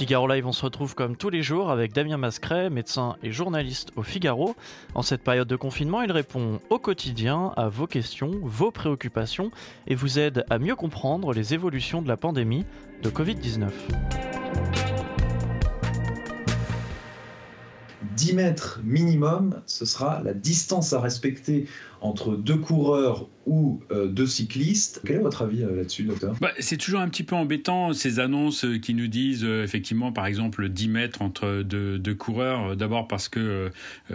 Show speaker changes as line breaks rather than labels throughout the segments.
Figaro Live, on se retrouve comme tous les jours avec Damien Mascret, médecin et journaliste au Figaro. En cette période de confinement, il répond au quotidien à vos questions, vos préoccupations et vous aide à mieux comprendre les évolutions de la pandémie de Covid-19.
10 mètres minimum, ce sera la distance à respecter entre deux coureurs ou euh, deux cyclistes. Quel est votre avis euh, là-dessus, docteur?
Bah, C'est toujours un petit peu embêtant ces annonces euh, qui nous disent effectivement, par exemple, 10 mètres entre deux, coureurs. D'abord parce que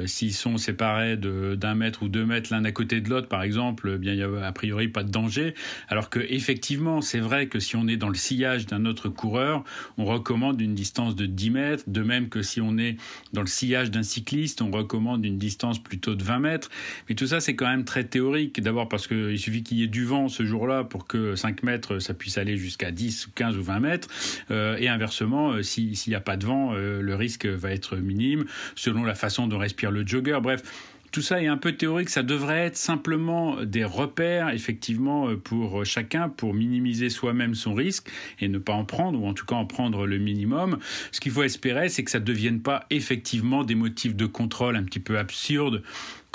s'ils sont séparés d'un mètre ou deux mètres l'un à côté de l'autre, par exemple, eh bien il n'y a a priori pas de danger. Alors que effectivement, c'est vrai que si on est dans le sillage d'un autre coureur, on recommande une distance de 10 mètres. De même que si on est dans le sillage d'un cycliste, on recommande une distance plutôt de 20 mètres. Mais tout ça, c'est quand même très théorique. D'abord parce qu'il suffit qu'il y ait du vent ce jour-là pour que 5 mètres, ça puisse aller jusqu'à 10, 15 ou 20 mètres. Euh, et inversement, euh, s'il n'y a pas de vent, euh, le risque va être minime selon la façon dont respire le jogger. Bref, tout ça est un peu théorique, ça devrait être simplement des repères, effectivement, pour chacun, pour minimiser soi-même son risque et ne pas en prendre, ou en tout cas en prendre le minimum. Ce qu'il faut espérer, c'est que ça ne devienne pas effectivement des motifs de contrôle un petit peu absurdes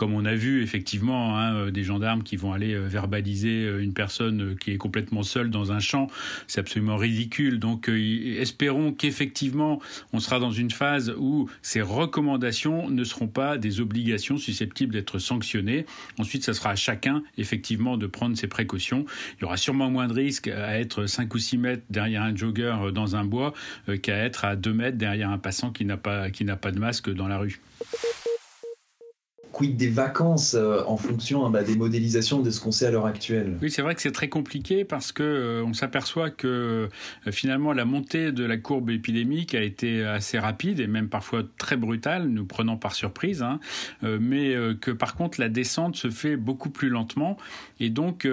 comme on a vu effectivement hein, euh, des gendarmes qui vont aller euh, verbaliser euh, une personne qui est complètement seule dans un champ, c'est absolument ridicule. Donc espérons qu'effectivement on sera dans une phase où ces recommandations ne seront pas des obligations susceptibles d'être sanctionnées. Ensuite, ça sera à chacun effectivement de prendre ses précautions. Il y aura sûrement moins de risques à être 5 ou 6 mètres derrière un jogger dans un bois qu'à être à 2 mètres derrière un passant qui n'a pas, qui n'a pas de masque dans la rue
des vacances euh, en fonction hein, bah, des modélisations de ce qu'on sait à l'heure actuelle?
Oui, c'est vrai que c'est très compliqué parce que euh, on s'aperçoit que euh, finalement la montée de la courbe épidémique a été assez rapide et même parfois très brutale, nous prenant par surprise, hein, mais que par contre la descente se fait beaucoup plus lentement et donc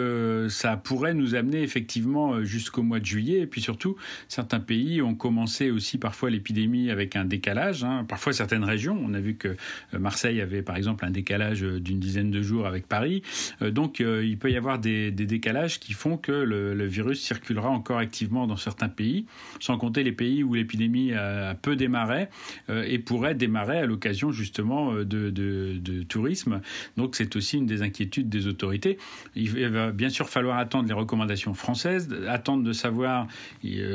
ça pourrait nous amener effectivement jusqu'au mois de juillet. Et puis surtout certains pays ont commencé aussi parfois l'épidémie avec un décalage, hein. parfois certaines régions, on a vu que Marseille avait par exemple un décalage d'une dizaine de jours avec Paris. Euh, donc euh, il peut y avoir des, décalages qui font que le, virus circulera encore activement dans certains pays, sans compter les pays où l'épidémie a, peu démarré euh, et pourrait démarrer à l'occasion justement de, tourisme. Donc c'est aussi une des inquiétudes des autorités. Il va bien sûr falloir attendre les recommandations françaises, attendre de savoir,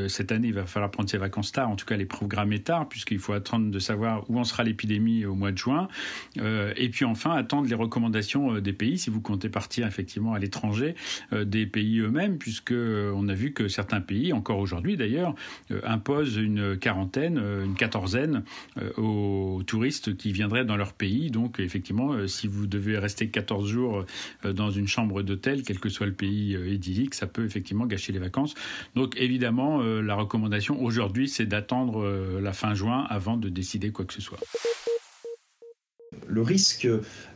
cette année il va falloir prendre ses vacances tard, en tout cas les programmer tard, puisqu'il faut attendre de savoir où en sera l'épidémie au mois de juin. et puis enfin attendre les recommandations euh, des pays si vous comptez partir effectivement à l'étranger, euh, des pays eux-mêmes, puisque euh, on a vu que certains pays, encore aujourd'hui d'ailleurs, imposent une quarantaine, une quatorzaine aux touristes qui viendraient dans leur pays. Donc effectivement, si vous devez rester 14 jours dans une chambre d'hôtel, quel que soit le pays idyllique, ça peut effectivement gâcher les vacances. Donc évidemment, la recommandation aujourd'hui, c'est d'attendre la fin juin avant de décider quoi que ce soit
le risque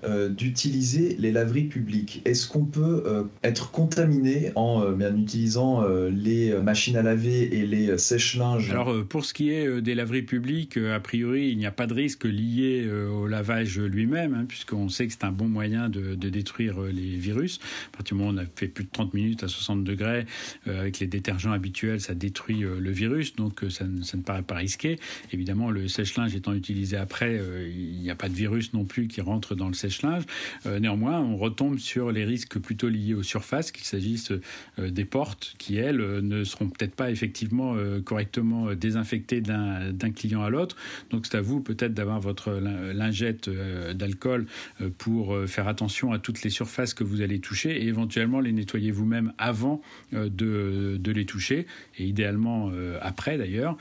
euh, d'utiliser les laveries publiques. Est-ce qu'on peut euh, être contaminé en, euh, utilisant les machines à laver et les sèche-linges?
Alors pour ce qui est des laveries publiques, a priori il n'y a pas de risque lié au lavage lui-même, hein, puisqu'on sait que c'est un bon moyen de, détruire les virus. À partir du moment où on a fait plus de 30 minutes à 60 degrés, avec les détergents habituels, ça détruit le virus, donc ça, ça, ne paraît pas risqué. Évidemment, le sèche-linge étant utilisé après, il n'y a pas de virus non plus qui rentre dans le sèche-linge. Euh, néanmoins, on retombe sur les risques plutôt liés aux surfaces, qu'il s'agisse euh, des portes qui, elles, euh, ne seront peut-être pas effectivement correctement désinfectées d'un client à l'autre. Donc c'est à vous peut-être d'avoir votre lingette d'alcool pour faire attention à toutes les surfaces que vous allez toucher et éventuellement les nettoyer vous-même avant de, de, les toucher et idéalement après d'ailleurs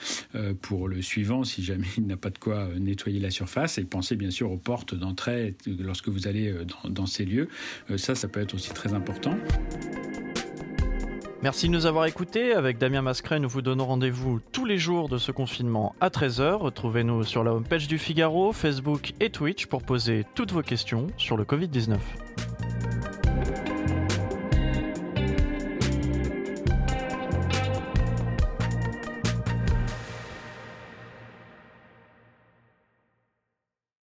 pour le suivant si jamais il n'a pas de quoi nettoyer la surface et pensez bien sûr aux portes d'entrée lorsque vous allez euh, dans, ces lieux. Euh, ça, ça peut être aussi très important.
Merci de nous avoir écoutés. Avec Damien Mascret, nous vous donnons rendez-vous tous les jours de ce confinement à 13h. Retrouvez-nous sur la homepage du Figaro, Facebook et Twitch pour poser toutes vos questions sur le Covid-19.